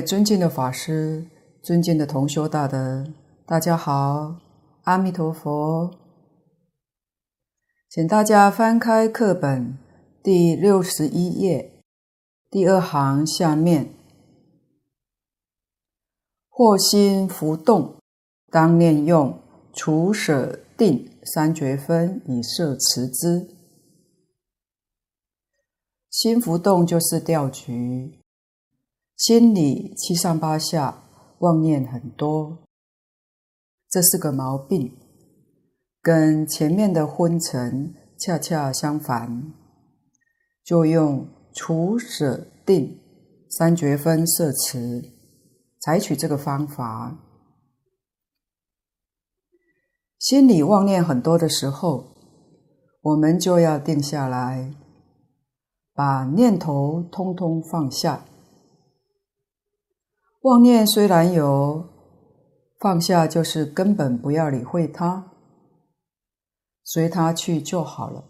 尊敬的法师，尊敬的同修大德，大家好，阿弥陀佛。请大家翻开课本第六十一页，第二行下面，或心浮动，当念用除舍定三绝分以摄持之。心浮动就是掉举。心里七上八下，妄念很多，这是个毛病，跟前面的昏沉恰恰相反。就用除舍定三绝分摄持，采取这个方法。心里妄念很多的时候，我们就要定下来，把念头通通放下。妄念虽然有，放下就是根本不要理会它，随它去就好了。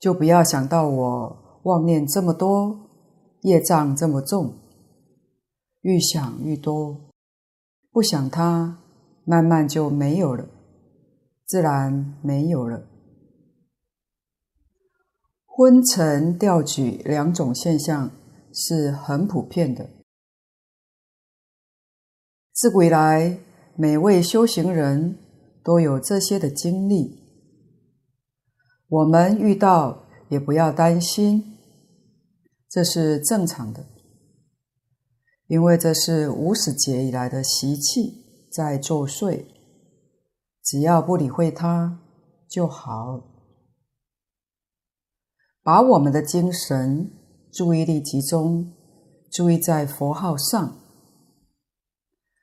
就不要想到我妄念这么多，业障这么重，愈想愈多，不想它，慢慢就没有了，自然没有了。昏沉掉举两种现象。是很普遍的。自古以来，每位修行人都有这些的经历。我们遇到也不要担心，这是正常的，因为这是无始劫以来的习气在作祟，只要不理会它就好。把我们的精神。注意力集中，注意在佛号上，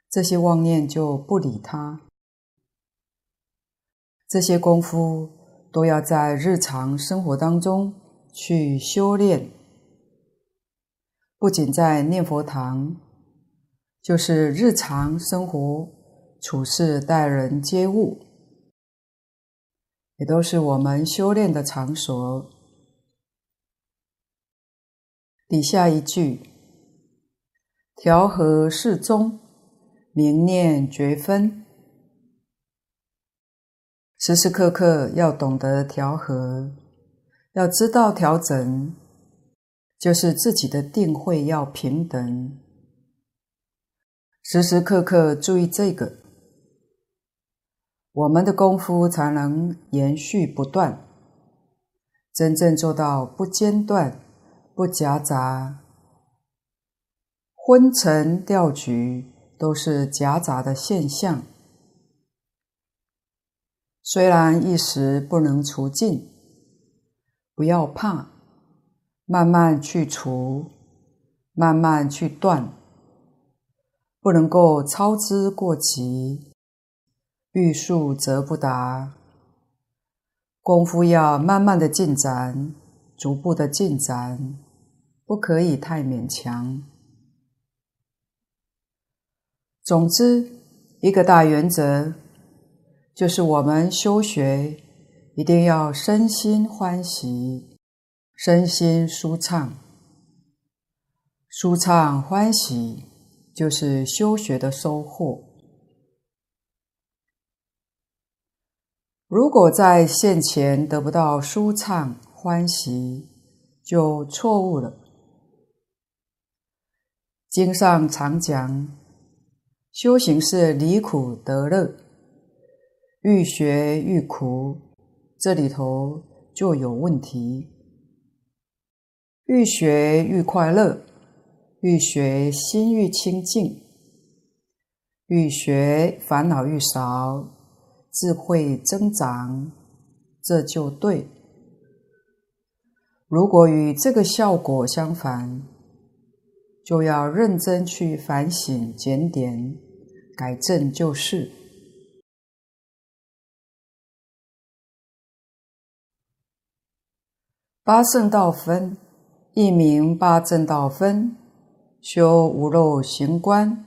这些妄念就不理它。这些功夫都要在日常生活当中去修炼，不仅在念佛堂，就是日常生活处事待人接物，也都是我们修炼的场所。底下一句：调和适中，明念觉分。时时刻刻要懂得调和，要知道调整，就是自己的定慧要平等。时时刻刻注意这个，我们的功夫才能延续不断，真正做到不间断。不夹杂，昏沉掉举都是夹杂的现象。虽然一时不能除尽，不要怕，慢慢去除，慢慢去断，不能够操之过急，欲速则不达。功夫要慢慢的进展，逐步的进展。不可以太勉强。总之，一个大原则就是我们修学一定要身心欢喜，身心舒畅。舒畅欢喜就是修学的收获。如果在现前得不到舒畅欢喜，就错误了。经上常讲，修行是离苦得乐，愈学愈苦，这里头就有问题。愈学愈快乐，愈学心愈清净，愈学烦恼愈少，智慧增长，这就对。如果与这个效果相反，就要认真去反省检点，改正就是。八圣道分，一名八正道分，修无漏行观，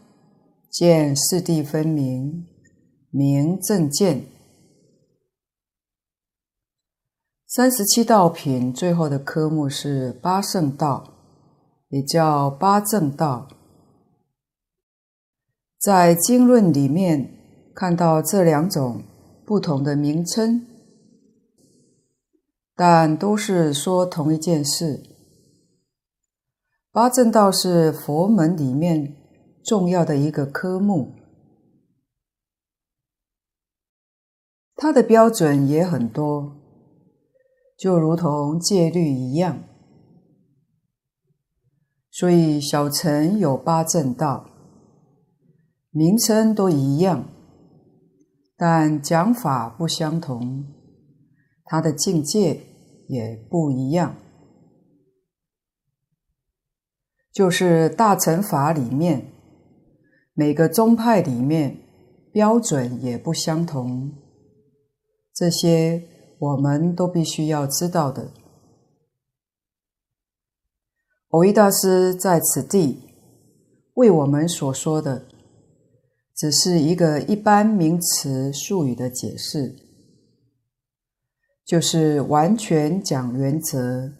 见四谛分明，明正见。三十七道品最后的科目是八圣道。也叫八正道。在经论里面看到这两种不同的名称，但都是说同一件事。八正道是佛门里面重要的一个科目，它的标准也很多，就如同戒律一样。所以小乘有八正道，名称都一样，但讲法不相同，它的境界也不一样。就是大乘法里面，每个宗派里面标准也不相同，这些我们都必须要知道的。蕅益大师在此地为我们所说的，只是一个一般名词术语的解释，就是完全讲原则。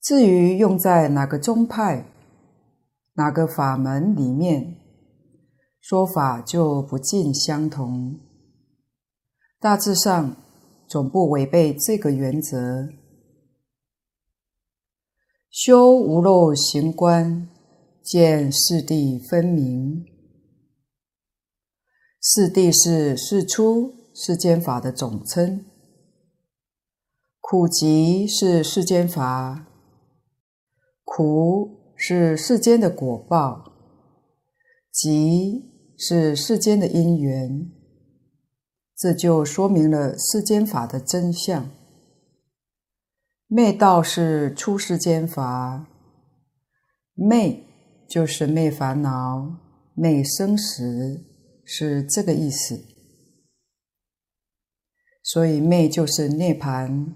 至于用在哪个宗派、哪个法门里面，说法就不尽相同。大致上总不违背这个原则。修无漏行观，见四谛分明。四谛是世出世间法的总称，苦集是世间法。苦是世间的果报，集是世间的因缘，这就说明了世间法的真相。灭道是出世间法，灭就是灭烦恼、灭生死，是这个意思。所以灭就是涅槃，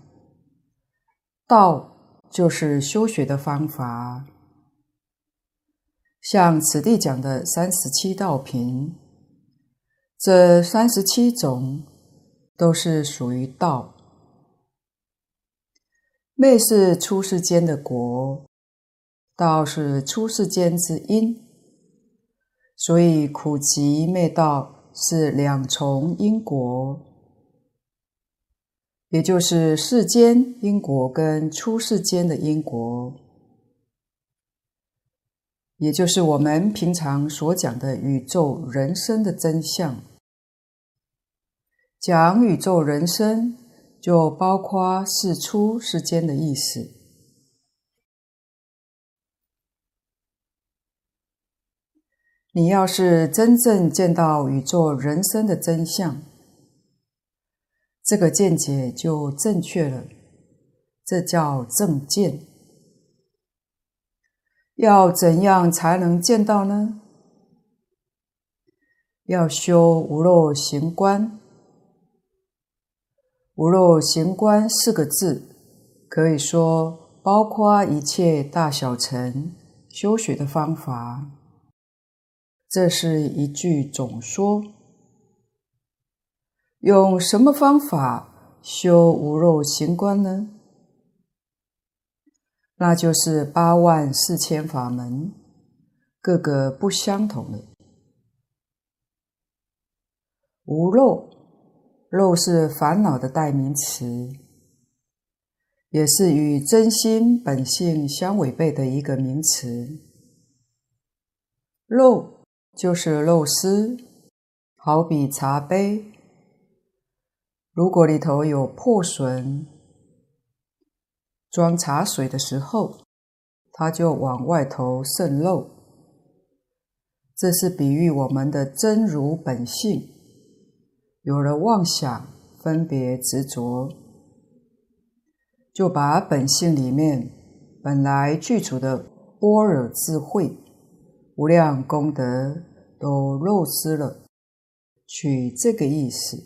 道。就是修学的方法，像此地讲的三十七道品，这三十七种都是属于道。灭是出世间的果，道是出世间之因，所以苦集灭道是两重因果。也就是世间因果跟出世间的因果，也就是我们平常所讲的宇宙人生的真相。讲宇宙人生，就包括是出世间的意思。你要是真正见到宇宙人生的真相，这个见解就正确了，这叫正见。要怎样才能见到呢？要修无漏行观。无漏行观四个字，可以说包括一切大小乘修学的方法。这是一句总说。用什么方法修无漏行观呢？那就是八万四千法门，各个不相同的。无漏，漏是烦恼的代名词，也是与真心本性相违背的一个名词。漏就是漏丝，好比茶杯。如果里头有破损，装茶水的时候，它就往外头渗漏。这是比喻我们的真如本性，有了妄想、分别、执着，就把本性里面本来具足的般若智慧、无量功德都漏失了，取这个意思。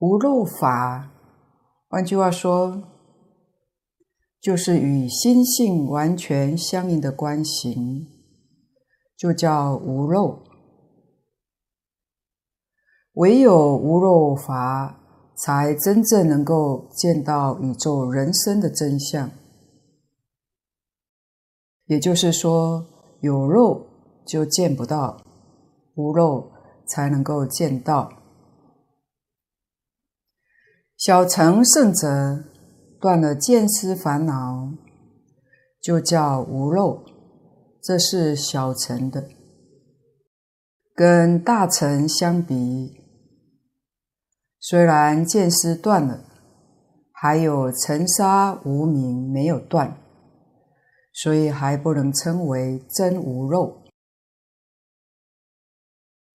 无漏法，换句话说，就是与心性完全相应的观行，就叫无漏。唯有无漏法，才真正能够见到宇宙人生的真相。也就是说，有肉就见不到，无肉才能够见到。小乘圣者断了见思烦恼，就叫无漏，这是小乘的。跟大乘相比，虽然见思断了，还有尘沙无明没有断。所以还不能称为真无肉，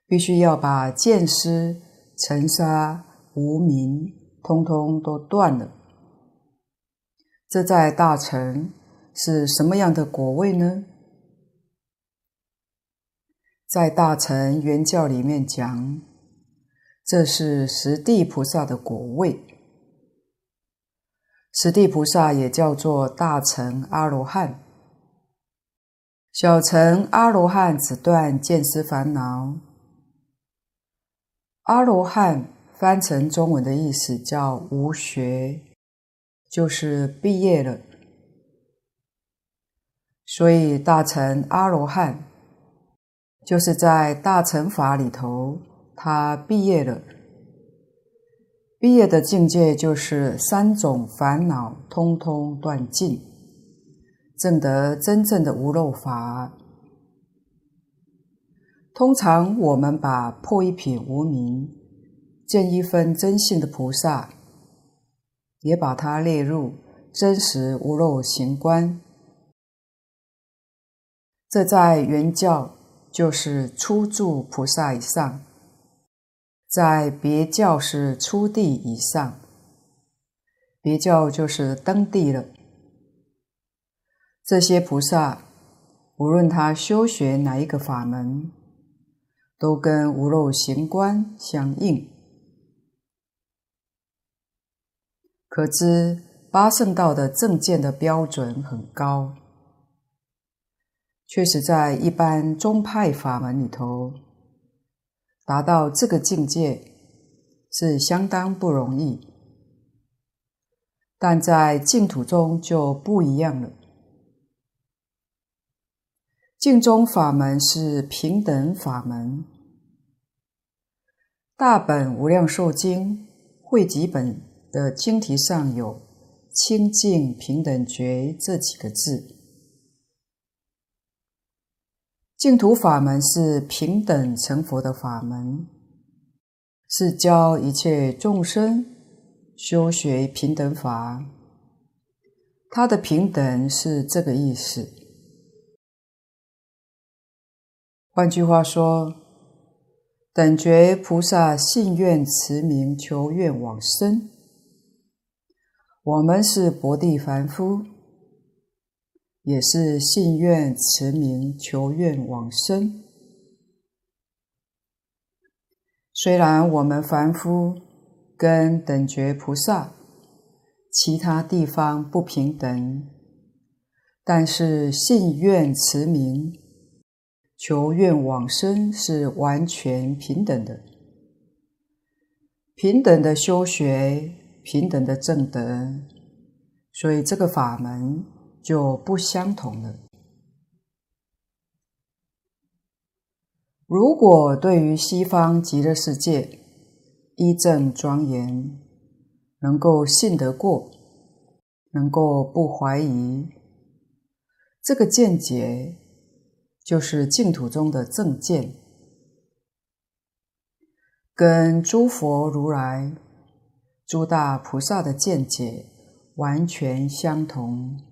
必须要把见思、尘沙、无明通通都断了。这在大乘是什么样的果位呢？在大乘圆教里面讲，这是十地菩萨的果位。十地菩萨也叫做大乘阿罗汉。小乘阿罗汉只断见思烦恼。阿罗汉翻成中文的意思叫无学，就是毕业了。所以大乘阿罗汉就是在大乘法里头，他毕业了。毕业的境界就是三种烦恼通通断尽。证得真正的无漏法。通常我们把破一品无明、见一分真性的菩萨，也把它列入真实无漏行观。这在原教就是初住菩萨以上，在别教是初地以上，别教就是登地了。这些菩萨，无论他修学哪一个法门，都跟无漏行观相应。可知八圣道的正见的标准很高，确实在一般宗派法门里头，达到这个境界是相当不容易，但在净土中就不一样了。净宗法门是平等法门，大本无量寿经汇集本的经题上有“清净平等觉”这几个字。净土法门是平等成佛的法门，是教一切众生修学平等法。它的平等是这个意思。换句话说，等觉菩萨信愿持名求愿往生，我们是薄地凡夫，也是信愿持名求愿往生。虽然我们凡夫跟等觉菩萨其他地方不平等，但是信愿持名。求愿往生是完全平等的，平等的修学，平等的正德，所以这个法门就不相同了。如果对于西方极乐世界一正庄严，能够信得过，能够不怀疑，这个见解。就是净土中的正见，跟诸佛如来、诸大菩萨的见解完全相同。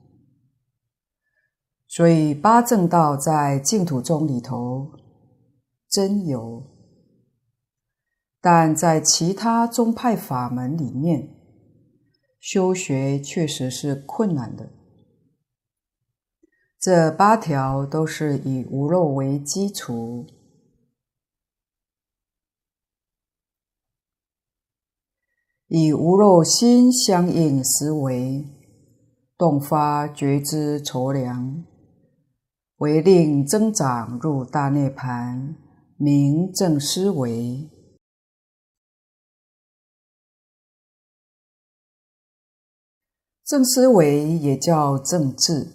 所以八正道在净土宗里头真有，但在其他宗派法门里面，修学确实是困难的。这八条都是以无漏为基础，以无漏心相应思维，动发觉知筹量，为令增长入大涅槃，明正思维。正思维也叫正智，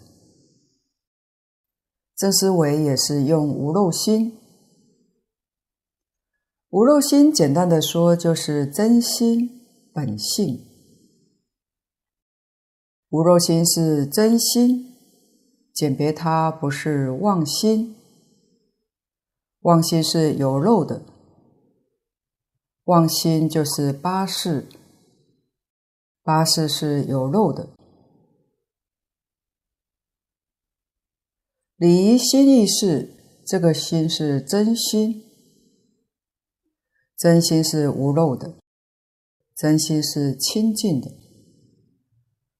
正思维也是用无漏心。无漏心，简单的说，就是真心本性。无漏心是真心，简别它不是妄心。妄心是有漏的，妄心就是八识，八识是有漏的。离心意识，这个心是真心。真心是无漏的，真心是清净的，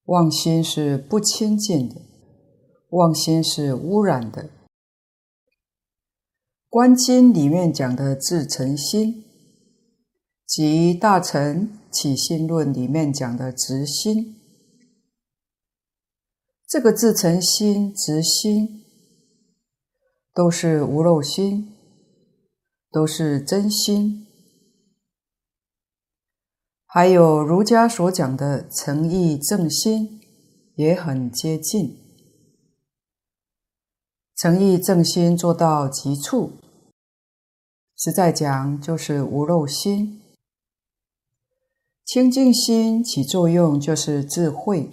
妄心是不清净的，妄心是污染的。观经里面讲的自成心，及大乘起信论里面讲的直心，这个自成心、直心，都是无漏心，都是真心。还有儒家所讲的诚意正心，也很接近。诚意正心做到极处，实在讲就是无漏心。清净心起作用就是智慧，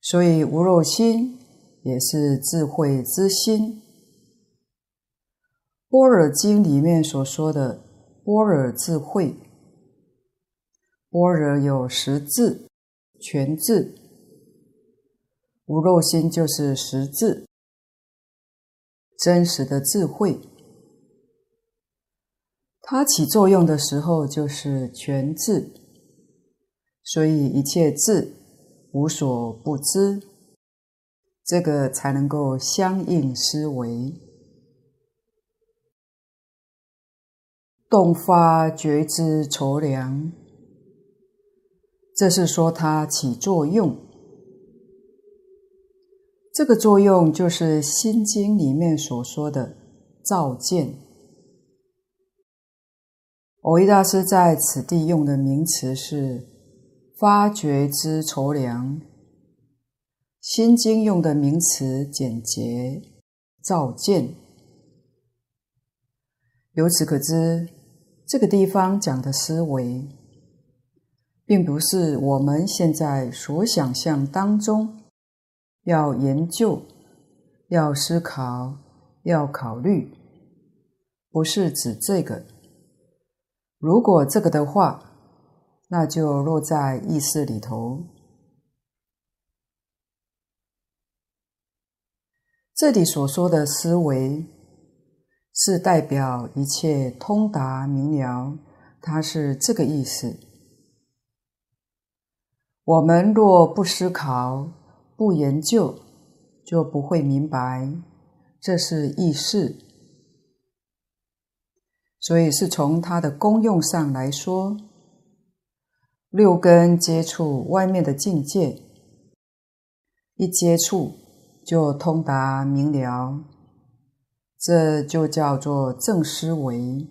所以无漏心也是智慧之心。般若经里面所说的般若智慧。般若有十智、全智，无漏心就是十智，真实的智慧。它起作用的时候就是全智，所以一切智无所不知，这个才能够相应思维，动发觉知筹量。这是说它起作用，这个作用就是《心经》里面所说的照见。蕅益大师在此地用的名词是发觉之筹量，《心经》用的名词简洁照见。由此可知，这个地方讲的思维。并不是我们现在所想象当中要研究、要思考、要考虑，不是指这个。如果这个的话，那就落在意识里头。这里所说的思维，是代表一切通达明了，它是这个意思。我们若不思考、不研究，就不会明白，这是意识。所以是从它的功用上来说，六根接触外面的境界，一接触就通达明了，这就叫做正思维，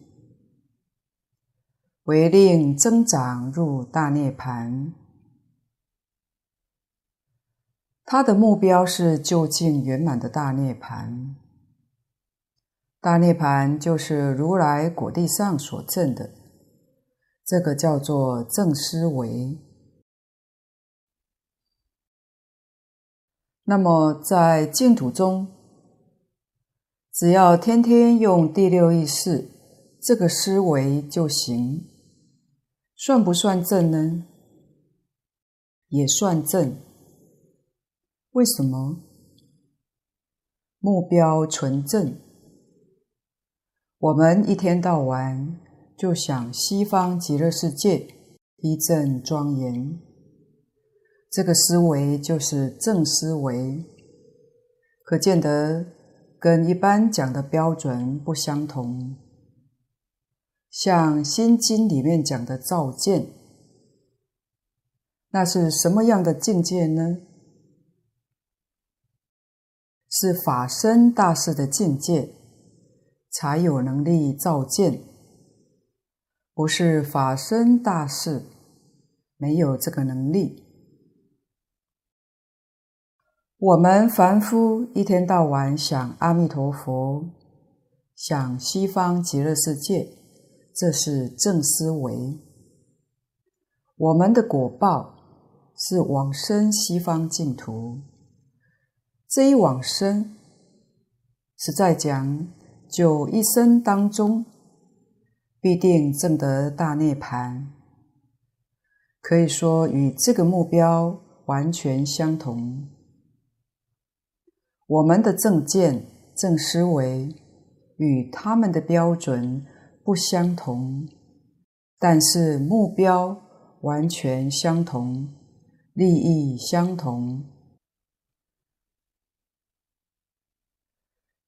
为令增长入大涅槃。他的目标是究竟圆满的大涅槃。大涅槃就是如来果地上所证的，这个叫做正思维。那么在净土中，只要天天用第六意识这个思维就行，算不算正呢？也算正。为什么？目标纯正，我们一天到晚就想西方极乐世界一阵庄严，这个思维就是正思维，可见得跟一般讲的标准不相同。像《心经》里面讲的照见，那是什么样的境界呢？是法身大士的境界，才有能力照见；不是法身大士，没有这个能力。我们凡夫一天到晚想阿弥陀佛，想西方极乐世界，这是正思维。我们的果报是往生西方净土。这一往生，实在讲，就一生当中必定证得大涅槃，可以说与这个目标完全相同。我们的正见、正思维与他们的标准不相同，但是目标完全相同，利益相同。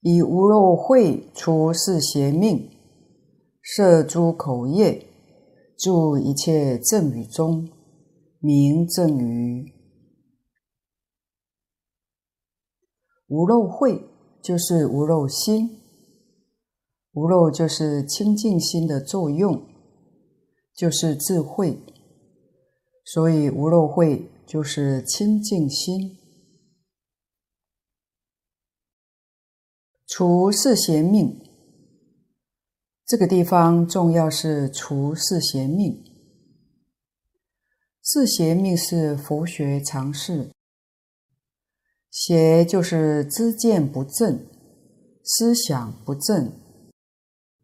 以无漏慧除四邪命，摄诸口业，住一切正语中，名正语。无漏慧就是无漏心，无漏就是清净心的作用，就是智慧，所以无漏慧就是清净心。除四邪命，这个地方重要是除四邪命。四邪命是佛学常识。邪就是知见不正，思想不正，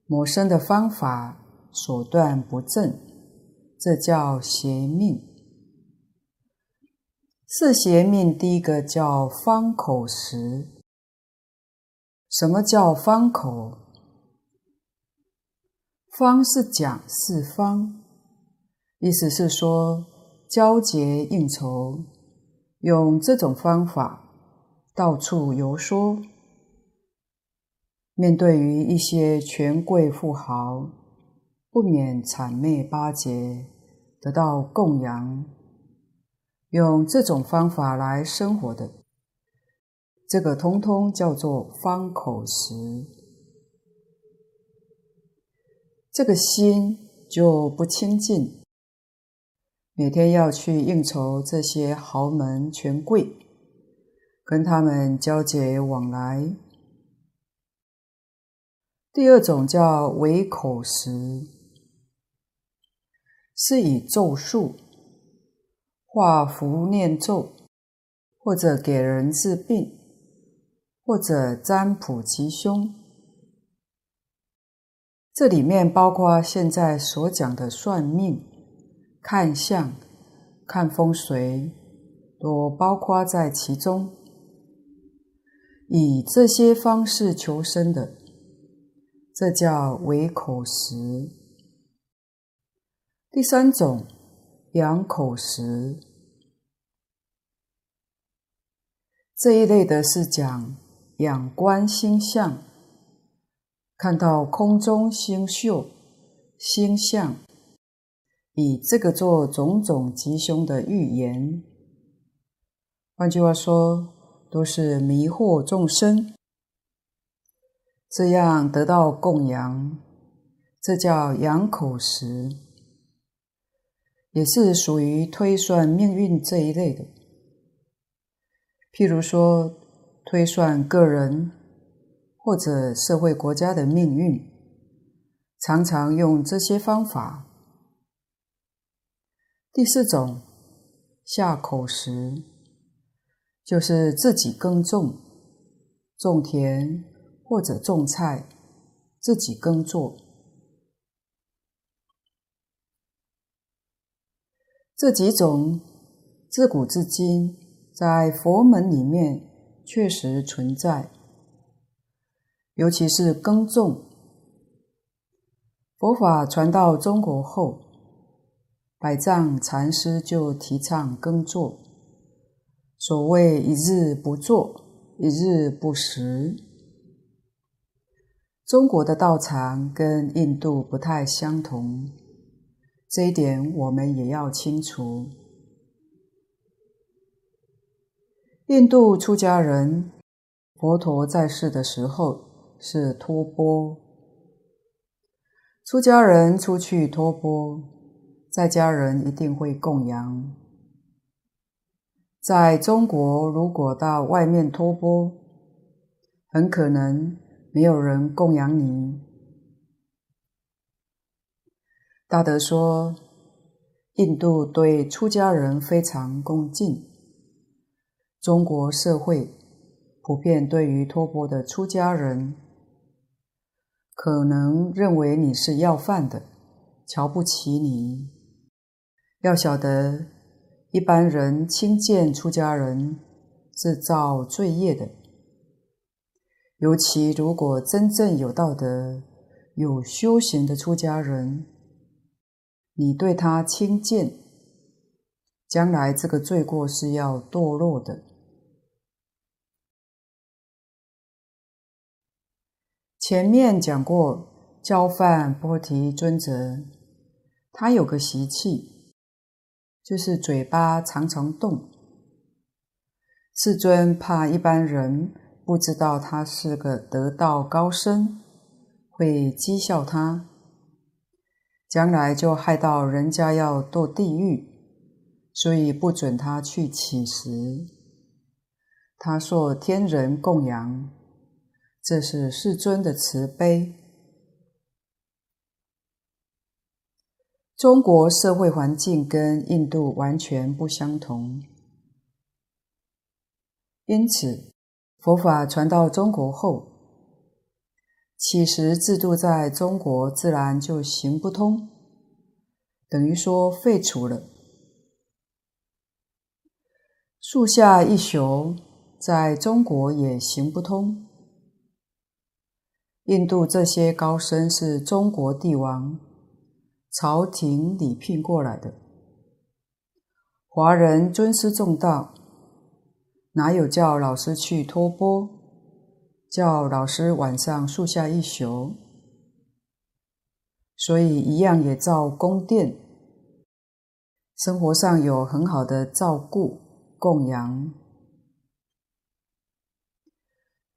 谋生的方法手段不正，这叫邪命。四邪命第一个叫方口实。什么叫方口？方是讲四方，意思是说交结应酬，用这种方法。到处游说，面对于一些权贵富豪，不免谄媚巴结，得到供养，用这种方法来生活的，这个通通叫做方口实。这个心就不清净，每天要去应酬这些豪门权贵。跟他们交结往来。第二种叫为口实，是以咒术、画符念咒，或者给人治病，或者占卜吉凶。这里面包括现在所讲的算命、看相、看风水，都包括在其中。以这些方式求生的，这叫为口实。第三种，养口实，这一类的是讲仰观星象，看到空中星宿、星象，以这个做种种吉凶的预言。换句话说，都是迷惑众生，这样得到供养，这叫养口实，也是属于推算命运这一类的。譬如说，推算个人或者社会国家的命运，常常用这些方法。第四种，下口食。就是自己耕种、种田或者种菜，自己耕作。这几种自古至今在佛门里面确实存在，尤其是耕种。佛法传到中国后，百丈禅师就提倡耕作。所谓一日不作，一日不食。中国的道场跟印度不太相同，这一点我们也要清楚。印度出家人，佛陀在世的时候是托钵，出家人出去托钵，在家人一定会供养。在中国，如果到外面托钵，很可能没有人供养你。大德说，印度对出家人非常恭敬，中国社会普遍对于托钵的出家人，可能认为你是要饭的，瞧不起你。要晓得，一般人轻贱出家人是造罪业的。尤其如果真正有道德、有修行的出家人，你对他轻贱，将来这个罪过是要堕落的。前面讲过，憍梵波提尊者，他有个习气，就是嘴巴常常动。世尊怕一般人。不知道他是个得道高僧，会讥笑他，将来就害到人家要堕地狱，所以不准他去乞食。他说天人供养，这是世尊的慈悲。中国社会环境跟印度完全不相同，因此。佛法传到中国后，乞食制度在中国自然就行不通，等于说废除了。树下一宿在中国也行不通。印度这些高僧是中国帝王朝廷礼聘过来的，华人尊师重道。哪有叫老师去托钵？叫老师晚上树下一宿，所以一样也造宫殿，生活上有很好的照顾供养。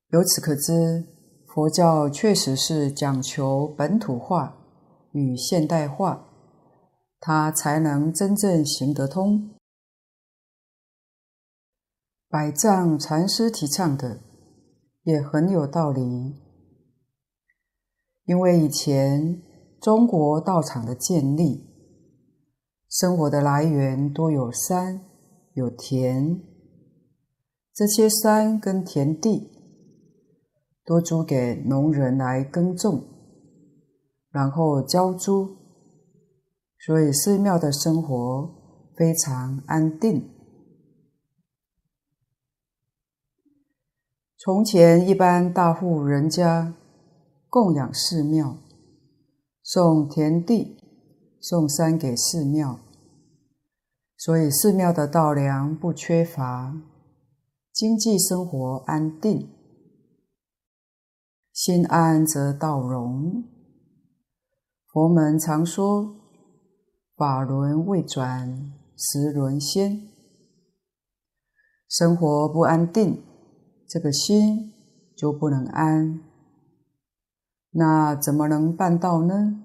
由此可知，佛教确实是讲求本土化与现代化，它才能真正行得通。百丈禅师提倡的也很有道理，因为以前中国道场的建立，生活的来源多有山有田，这些山跟田地多租给农人来耕种，然后交租，所以寺庙的生活非常安定。从前，一般大户人家供养寺庙，送田地、送山给寺庙，所以寺庙的稻粮不缺乏，经济生活安定。心安则道融。佛门常说：“法轮未转，时轮先。”生活不安定。这个心就不能安，那怎么能办到呢？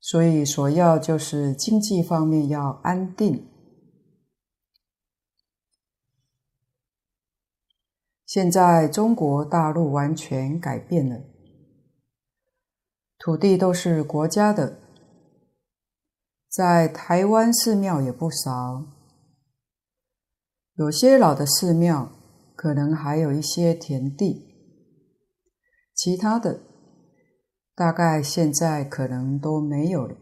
所以所要就是经济方面要安定。现在中国大陆完全改变了，土地都是国家的，在台湾寺庙也不少。有些老的寺庙可能还有一些田地，其他的大概现在可能都没有了。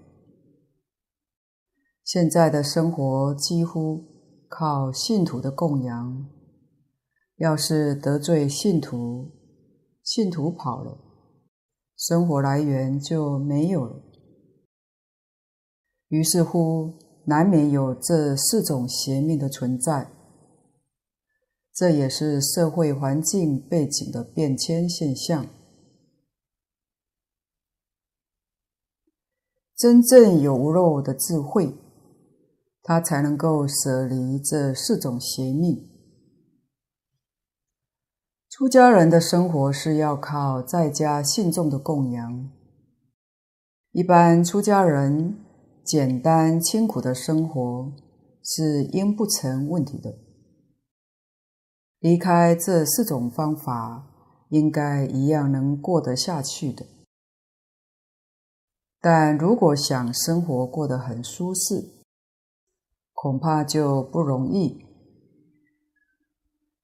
现在的生活几乎靠信徒的供养，要是得罪信徒，信徒跑了，生活来源就没有了。于是乎，难免有这四种邪命的存在。这也是社会环境背景的变迁现象。真正有无漏的智慧，他才能够舍离这四种邪命。出家人的生活是要靠在家信众的供养。一般出家人简单清苦的生活，是应不成问题的。离开这四种方法，应该一样能过得下去的。但如果想生活过得很舒适，恐怕就不容易。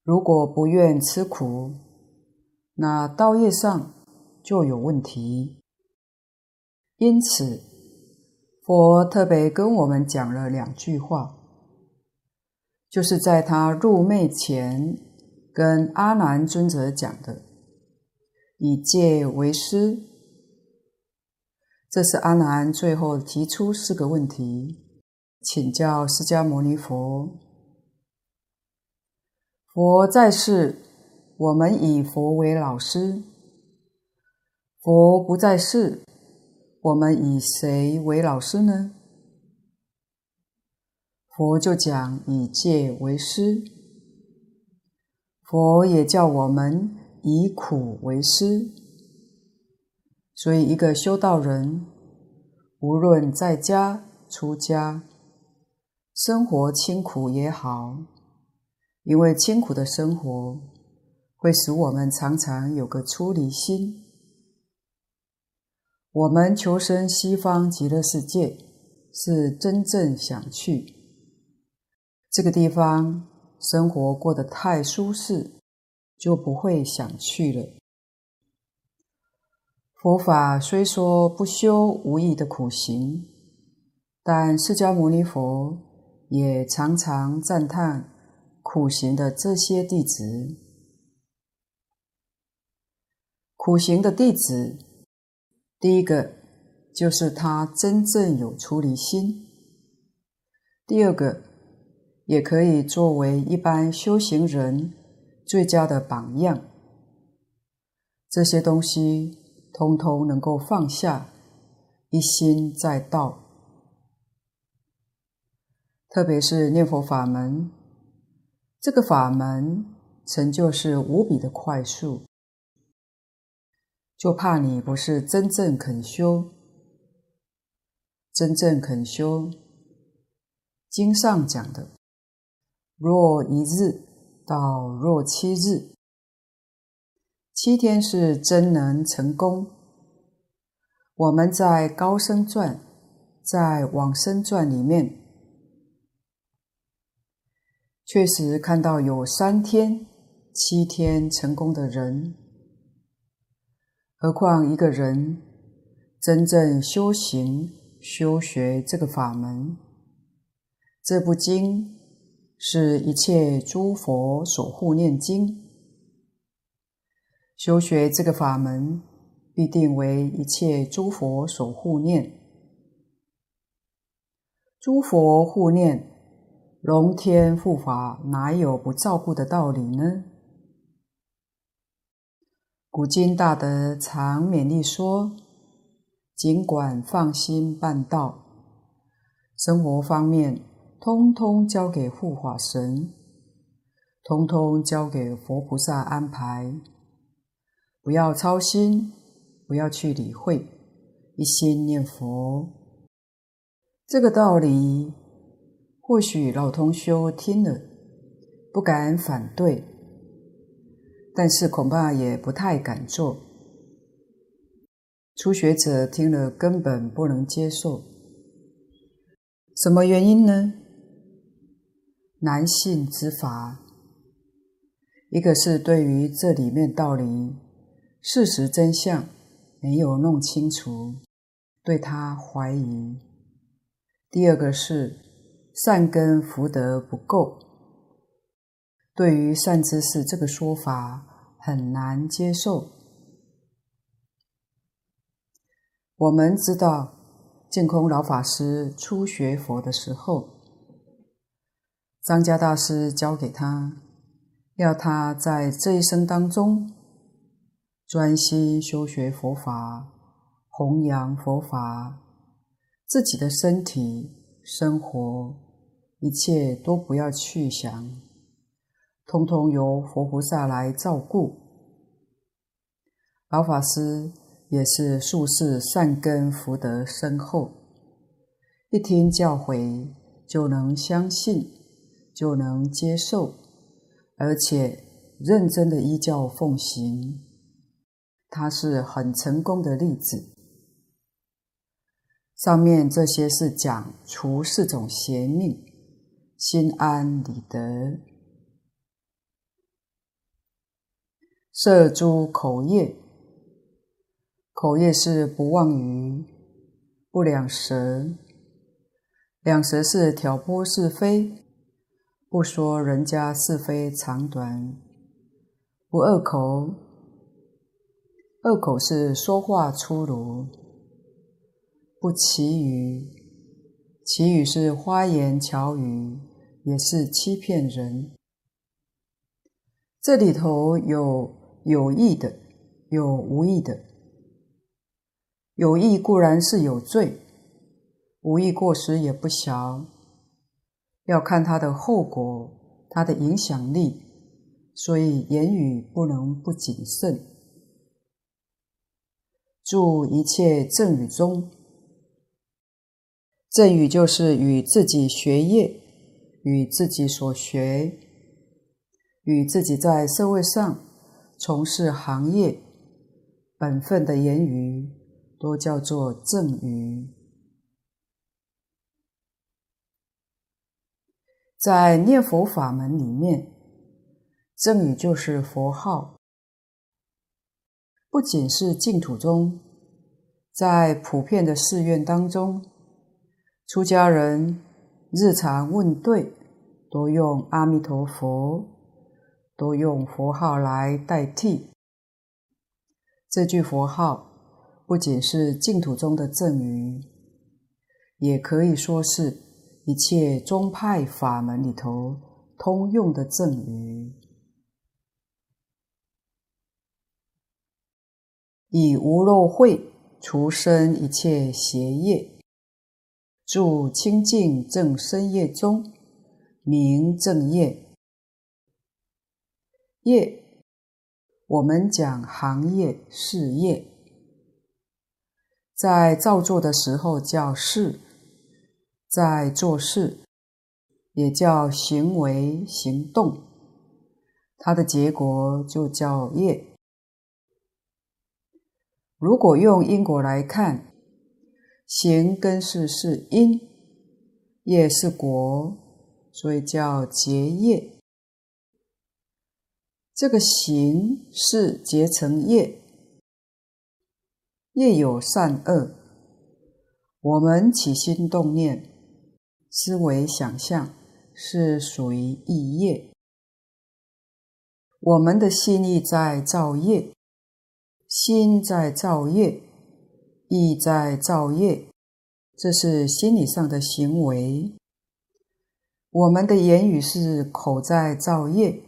如果不愿吃苦，那道业上就有问题。因此，佛特别跟我们讲了两句话，就是在他入灭前跟阿难尊者讲的，以戒为师。这是阿难最后提出四个问题，请教释迦牟尼佛。佛在世，我们以佛为老师；佛不在世，我们以谁为老师呢？佛就讲以戒为师，佛也叫我们以苦为师。所以，一个修道人，无论在家出家，生活清苦也好，因为清苦的生活会使我们常常有个出离心。我们求生西方极乐世界，是真正想去。这个地方生活过得太舒适，就不会想去了。佛法虽说不修无益的苦行，但释迦牟尼佛也常常赞叹苦行的这些弟子。苦行的弟子，第一个就是他真正有出离心；第二个，也可以作为一般修行人最佳的榜样。这些东西。通通能够放下，一心在道。特别是念佛法门，这个法门成就是无比的快速，就怕你不是真正肯修。真正肯修，经上讲的，若一日到若七日。七天是真能成功。我们在高僧传、在往生传里面，确实看到有三天、七天成功的人。何况一个人真正修行、修学这个法门，这部经是一切诸佛所护念经。修学这个法门，必定为一切诸佛所护念。诸佛护念，龙天护法，哪有不照顾的道理呢？古今大德常勉励说：尽管放心办道，生活方面通通交给护法神，通通交给佛菩萨安排。不要操心，不要去理会，一心念佛。这个道理，或许老同修听了不敢反对，但是恐怕也不太敢做。初学者听了根本不能接受。什么原因呢？难信之法，一个是对于这里面道理。事实真相没有弄清楚，对他怀疑。第二个是善根福德不够，对于善知识这个说法很难接受。我们知道，净空老法师初学佛的时候，张家大师教给他，要他在这一生当中。专心修学佛法，弘扬佛法，自己的身体、生活，一切都不要去想，通通由佛菩萨来照顾。老法师也是术士善根福德深厚，一听教诲就能相信，就能接受，而且认真的依教奉行。它是很成功的例子。上面这些是讲除四种邪命，心安理得，摄诸口业。口业是不妄语，不两舌。两舌是挑拨是非，不说人家是非长短。不恶口，恶口是说话粗鲁。不綺语，其语是花言巧语，也是欺骗人。这里头有有意的，有无意的。有意固然是有罪。无意过失也不小，要看它的后果，它的影响力，所以言语不能不谨慎。祝一切正语中，正语就是与自己学业、与自己所学、与自己在社会上从事行业本分的言语，都叫做正语。在念佛法门里面，正语就是佛号。不仅是净土中，在普遍的寺院当中，出家人日常问对，多用阿弥陀佛，多用佛号来代替。这句佛号不仅是净土中的赠语，也可以说是。一切宗派法门里头通用的赠语，以无漏慧除生一切邪业，住清净正身业中，名正业。业，我们讲行业事业，在造作的时候叫事。在做事，也叫行为行动，它的结果就叫业。如果用因果来看，行跟事是因，业是果，所以叫结业。这个行是结成业，业有善恶，我们起心动念。思维想象是属于意业，我们的心意在造业，心在造业，意在造业，这是心理上的行为。我们的言语是口在造业，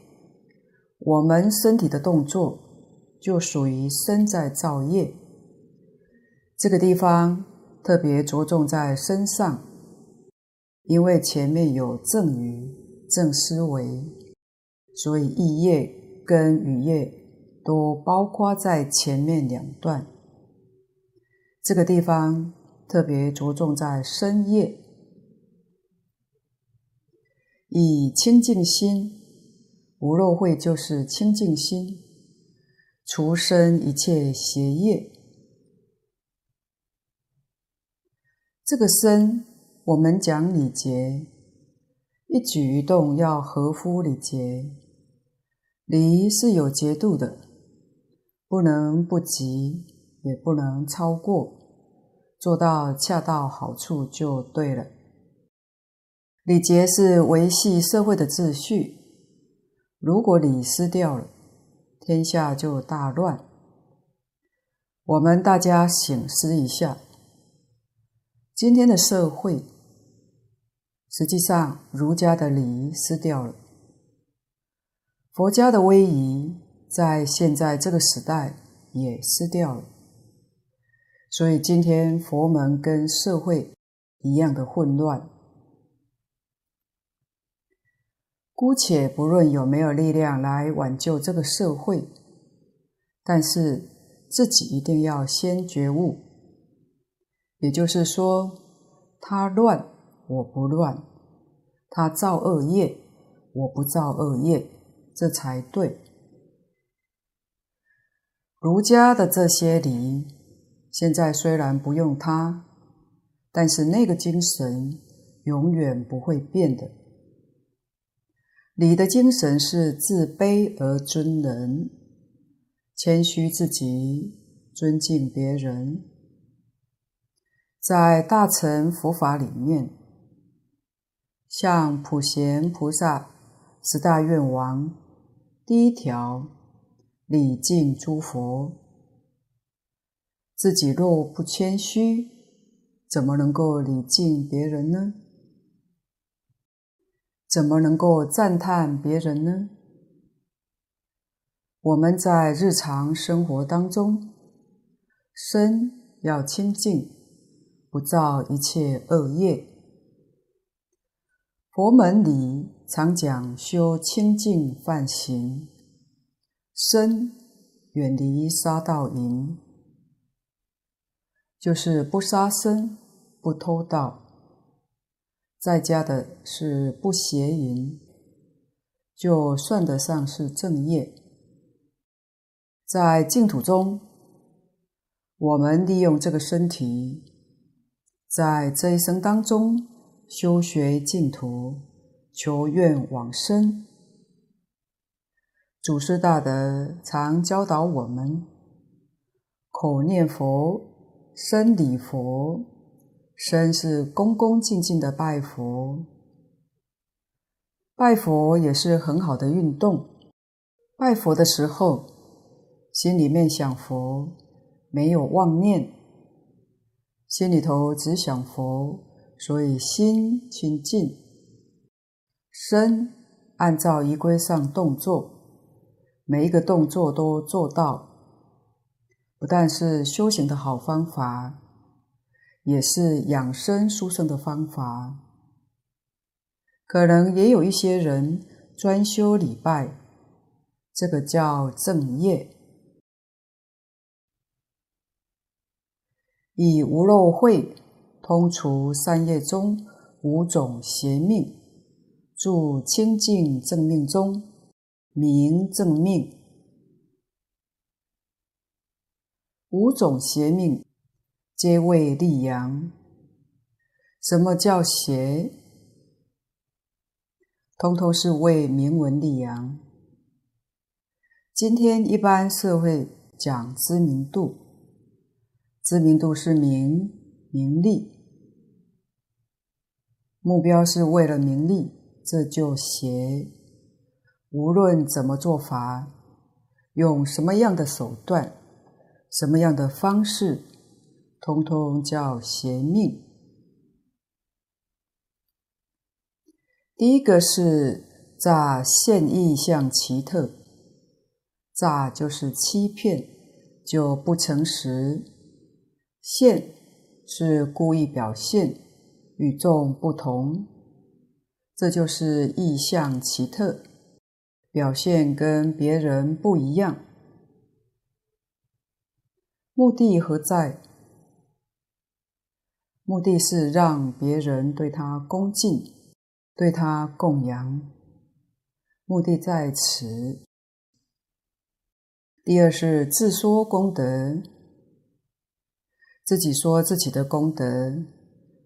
我们身体的动作就属于身在造业。这个地方特别着重在身上。因为前面有正语、正思维，所以意业跟语业都包括在前面两段。这个地方特别着重在深夜，以清净心，无漏慧就是清净心，除身一切邪业。这个身。我们讲礼节，一举一动要合乎礼节，礼是有节度的，不能不及，也不能超过，做到恰到好处就对了。礼节是维系社会的秩序，如果礼失掉了，天下就大乱。我们大家醒思一下，今天的社会。实际上，儒家的礼仪失掉了，佛家的威仪在现在这个时代也失掉了，所以今天佛门跟社会一样的混乱。姑且不论有没有力量来挽救这个社会，但是自己一定要先觉悟，也就是说，他乱。我不乱，他造恶业，我不造恶业，这才对。儒家的这些理，现在虽然不用它，但是那个精神永远不会变的。你的精神是自卑而尊人，谦虚自己，尊敬别人。在大乘佛法里面，像普贤菩萨十大愿王，第一条礼敬诸佛。自己若不谦虚，怎么能够礼敬别人呢？怎么能够赞叹别人呢？我们在日常生活当中，身要清净，不造一切恶业。佛门里常讲修清净梵行，身远离杀盗淫，就是不杀生，不偷盗。在家的是不邪淫，就算得上是正业。在净土中，我们利用这个身体，在这一生当中修学净土，求愿往生。祖师大德常教导我们：口念佛，身礼佛。身是恭恭敬敬的拜佛，拜佛也是很好的运动。拜佛的时候，心里面想佛，没有妄念，心里头只想佛，所以心清净。身按照仪规上动作，每一个动作都做到，不但是修行的好方法。也是养生殊胜的方法。可能也有一些人专修礼拜，这个叫正业。以无漏慧通除三业中五种邪命，住清净正命中，名正命。五种邪命。皆为利阳。什么叫邪？通通是为名闻利阳。今天一般社会讲知名度，知名度是名名利，目标是为了名利，这就邪。无论怎么做法，用什么样的手段，什么样的方式。通通叫邪命。第一个是诈现异象奇特，诈就是欺骗，就不诚实；现是故意表现，与众不同，这就是意象奇特，表现跟别人不一样。目的何在？目的是让别人对他恭敬，对他供养，目的在此。第二是自说功德，自己说自己的功德，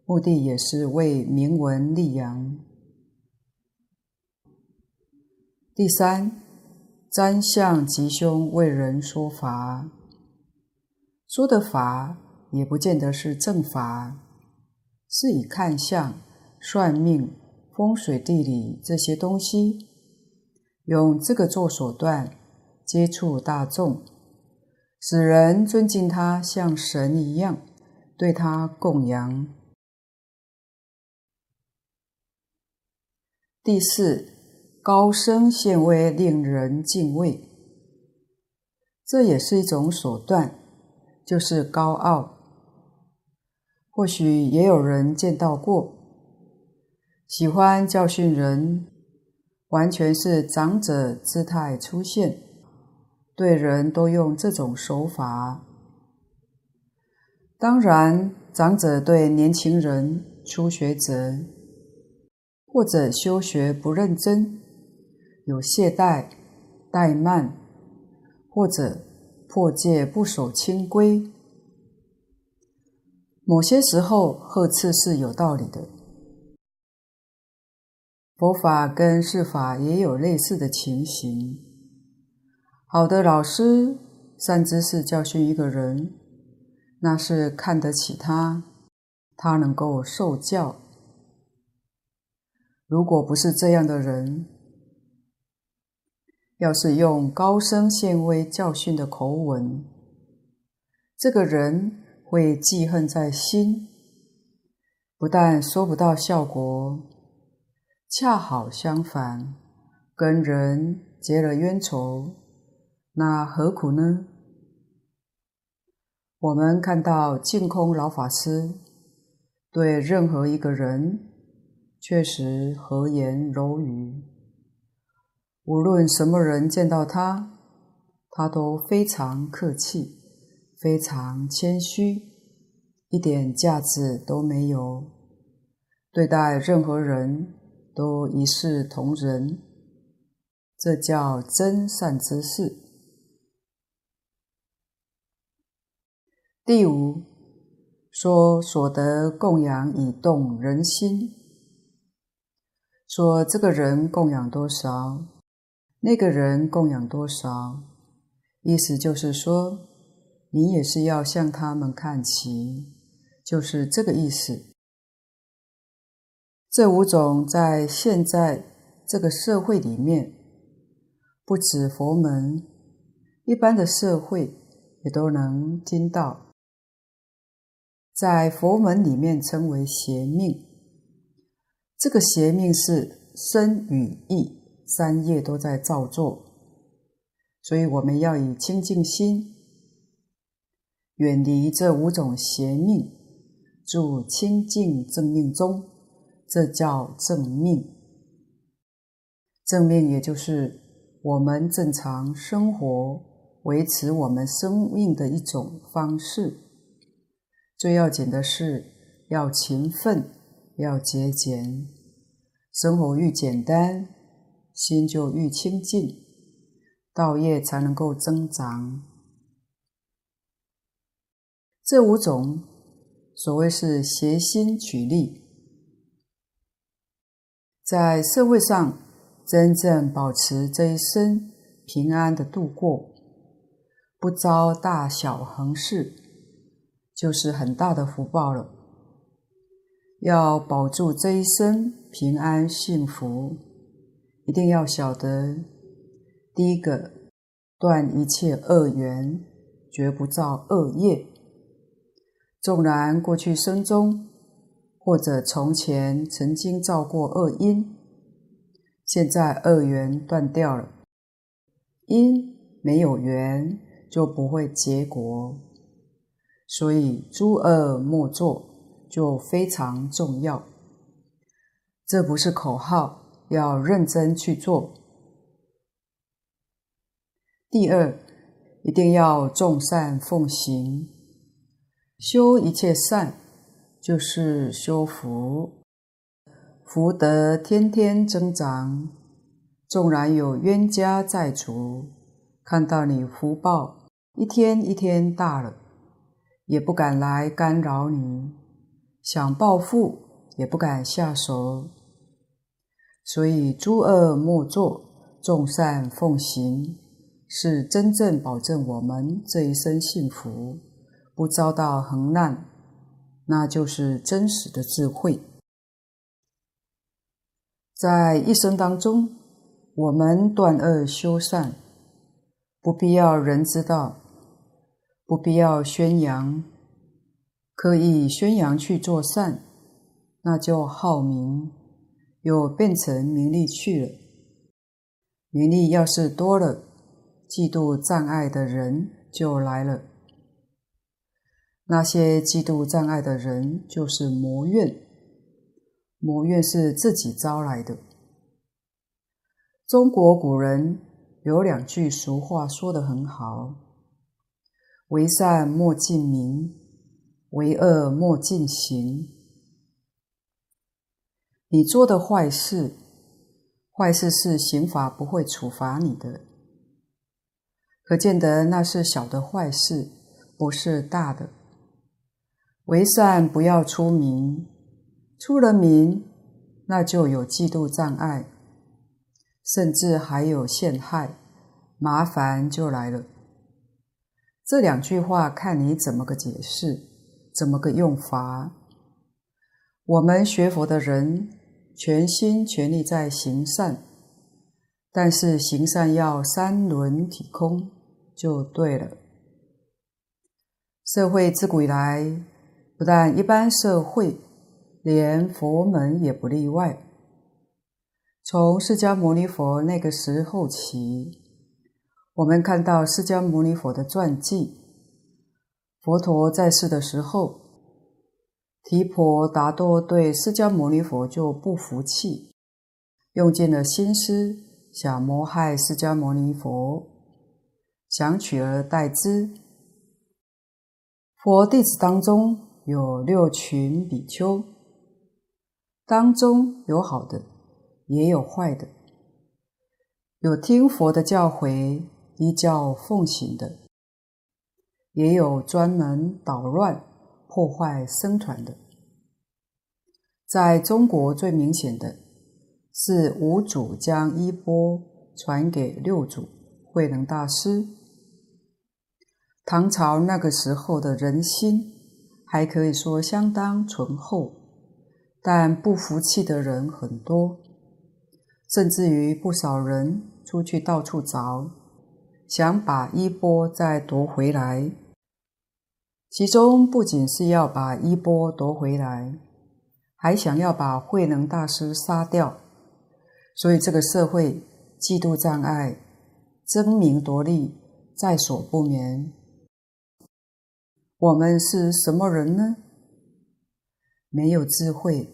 目的也是为名闻利养。第三，占相吉凶为人说法，说的法也不见得是正法。是以看相、算命、风水地理这些东西，用这个做手段接触大众，使人尊敬他，像神一样，对他供养。第四，高声现威，令人敬畏，这也是一种手段，就是高傲。或许也有人见到过，喜欢教训人，完全是长者姿态出现，对人都用这种手法。当然，长者对年轻人、初学者，或者修学不认真，有懈怠、怠慢，或者破戒不守清规，某些时候呵斥是有道理的。佛法跟世法也有类似的情形。好的老师善知识教训一个人，那是看得起他，他能够受教。如果不是这样的人，要是用高声显威教训的口吻，这个人会记恨在心，不但收不到效果。恰好相反，跟人结了冤仇，那何苦呢？我们看到净空老法师对任何一个人，确实和颜柔语，无论什么人见到他，他都非常客气，非常谦虚，一点架子都没有，对待任何人。都一视同仁，这叫真善知识。第五，说所得供养以动人心。说这个人供养多少，那个人供养多少，意思就是说，你也是要向他们看齐，就是这个意思。这五种在现在这个社会里面，不止佛门，一般的社会也都能听到。在佛门里面称为邪命，这个邪命是身语意三业都在造作，所以我们要以清净心，远离这五种邪命，住清净正命中。这叫正命，正命也就是我们正常生活、维持我们生命的一种方式。最要紧的是要勤奋，要节俭，生活愈简单，心就愈清净，道业才能够增长。这五种所谓是协心取利。在社会上，真正保持这一生平安的度过，不遭大小横事，就是很大的福报了。要保住这一生平安幸福，一定要晓得：第一个，断一切恶缘，绝不造恶业。纵然过去生中，或者从前曾经造过恶因，现在恶缘断掉了，因没有缘就不会结果，所以诸恶莫作就非常重要。这不是口号，要认真去做。第二，一定要众善奉行，修一切善。就是修福，福德天天增长。纵然有冤家债主，看到你福报一天一天大了，也不敢来干扰你，想报复也不敢下手。所以诸恶莫作，众善奉行，是真正保证我们这一生幸福，不遭到横难。那就是真实的智慧。在一生当中，我们断恶修善，不必要人知道，不必要宣扬，刻意宣扬去做善，那就好名，又变成名利去了。名利要是多了，嫉妒障碍的人就来了。那些嫉妒障碍的人，就是魔怨。魔怨是自己招来的。中国古人有两句俗话说得很好：“为善莫近名，为恶莫近行。”你做的坏事，坏事是刑法不会处罚你的，可见得那是小的坏事，不是大的。为善不要出名，出了名，那就有嫉妒障碍，甚至还有陷害，麻烦就来了。这两句话看你怎么个解释，怎么个用法。我们学佛的人，全心全力在行善，但是行善要三轮体空，就对了。社会自古以来，不但一般社会，连佛门也不例外。从释迦牟尼佛那个时候起。我们看到释迦牟尼佛的传记，佛陀在世的时候，提婆达多对释迦牟尼佛就不服气，用尽了心思想谋害释迦牟尼佛，想取而代之。佛弟子当中有六群比丘，当中有好的，也有坏的，有听佛的教诲。依教奉行的，也有专门捣乱破坏僧团的。在中国最明显的是五祖将衣钵传给六祖慧能大师。唐朝那个时候的人心还可以说相当淳厚，但不服气的人很多，甚至于不少人出去到处找。想把衣钵再夺回来，其中不仅是要把衣钵夺回来，还想要把慧能大师杀掉。所以这个社会嫉妒障碍、争名夺利在所不免。我们是什么人呢？没有智慧，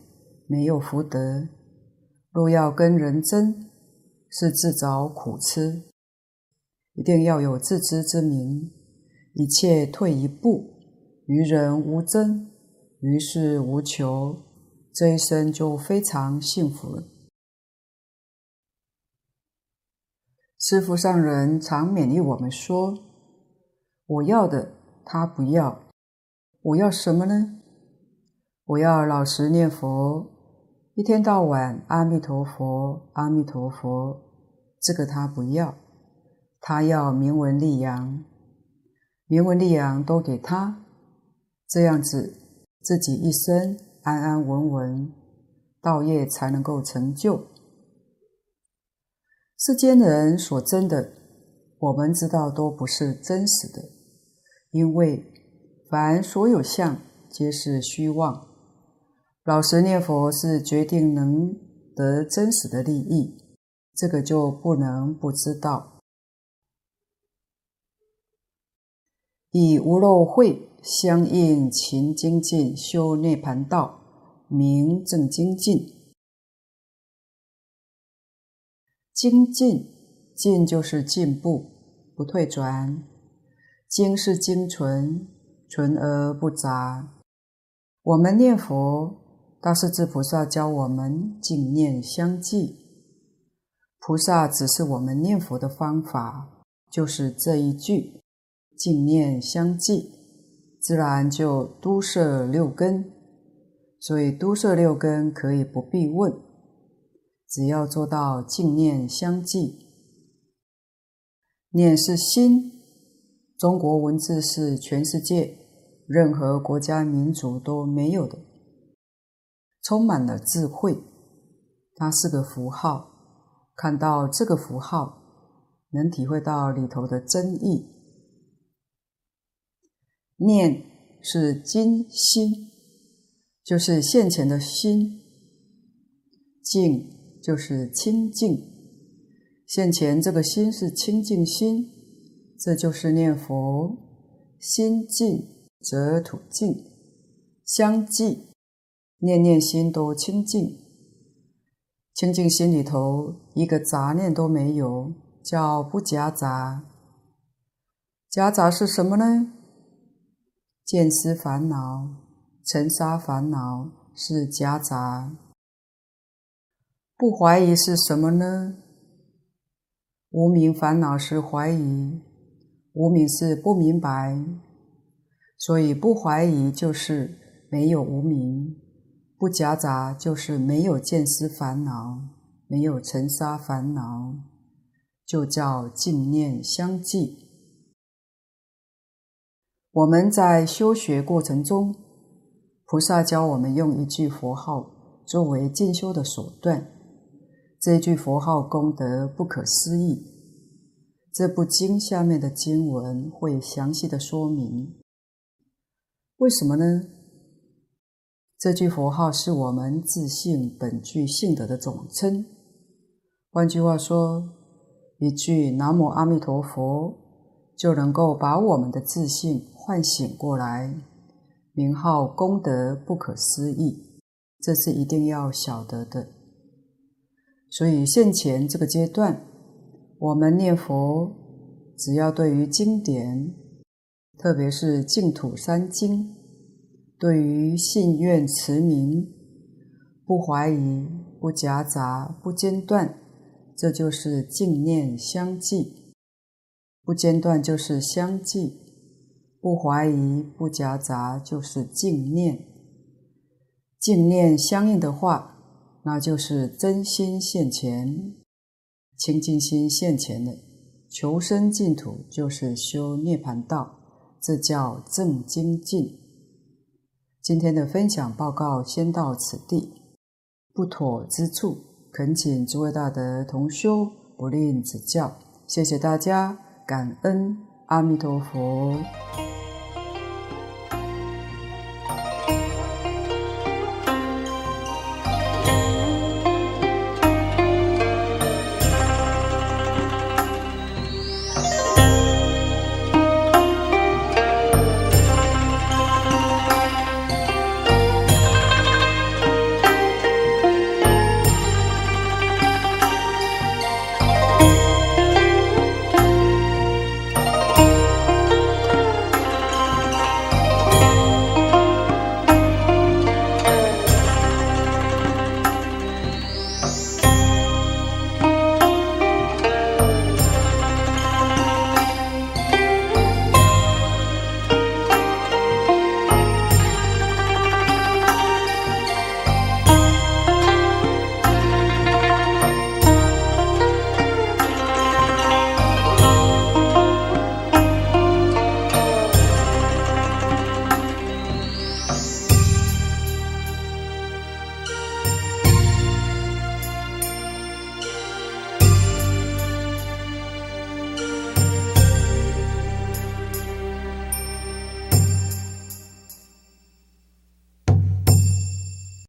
没有福德，若要跟人争，是自找苦吃。一定要有自知之明，一切退一步，与人无争，与事无求，这一生就非常幸福了。师父上人常勉励我们说：“我要的他不要，我要什么呢？我要老实念佛，一天到晚阿弥陀佛，阿弥陀佛，这个他不要。”他要名闻利养，名闻利养都给他，这样子自己一生安安稳稳，道业才能够成就。世间人所争的，我们知道都不是真实的，因为凡所有相皆是虚妄。老实念佛是决定能得真实的利益，这个就不能不知道。以无漏慧相应勤精进修涅盘道，名正精进。精进，进就是进步，不退转；精是精纯，纯而不杂。我们念佛，大势至菩萨教我们净念相继。菩萨只是我们念佛的方法，就是这一句。净念相继，自然就都摄六根。所以都摄六根可以不必问，只要做到净念相继。念是心，中国文字是全世界任何国家民族都没有的，充满了智慧。它是个符号，看到这个符号，能体会到里头的真意。念是今心，就是现前的心；净就是清净，现前这个心是清净心，这就是念佛。心净则土净，相继，念念心都清净，清净心里头一个杂念都没有，叫不夹杂。夹杂是什么呢？见思烦恼、尘沙烦恼是夹杂，不怀疑是什么呢？无明烦恼是怀疑，无明是不明白，所以不怀疑就是没有无明，不夹杂就是没有见思烦恼，没有尘沙烦恼，就叫净念相继。我们在修学过程中，菩萨教我们用一句佛号作为进修的手段。这句佛号功德不可思议。这部经下面的经文会详细的说明。为什么呢？这句佛号是我们自性本具性德的总称。换句话说，一句南无阿弥陀佛，就能够把我们的自信唤醒过来。名号功德不可思议，这是一定要晓得的。所以现前这个阶段，我们念佛，只要对于经典，特别是净土三经，对于信愿持名，不怀疑、不夹杂、不间断，这就是净念相继。不间断就是相继，不怀疑、不夹杂就是净念。净念相应的话，那就是真心现前，清净心现前了。求生净土就是修涅槃道，这叫正精进。今天的分享报告先到此地，不妥之处，恳请诸位大德同修不吝指教。谢谢大家，感恩阿弥陀佛。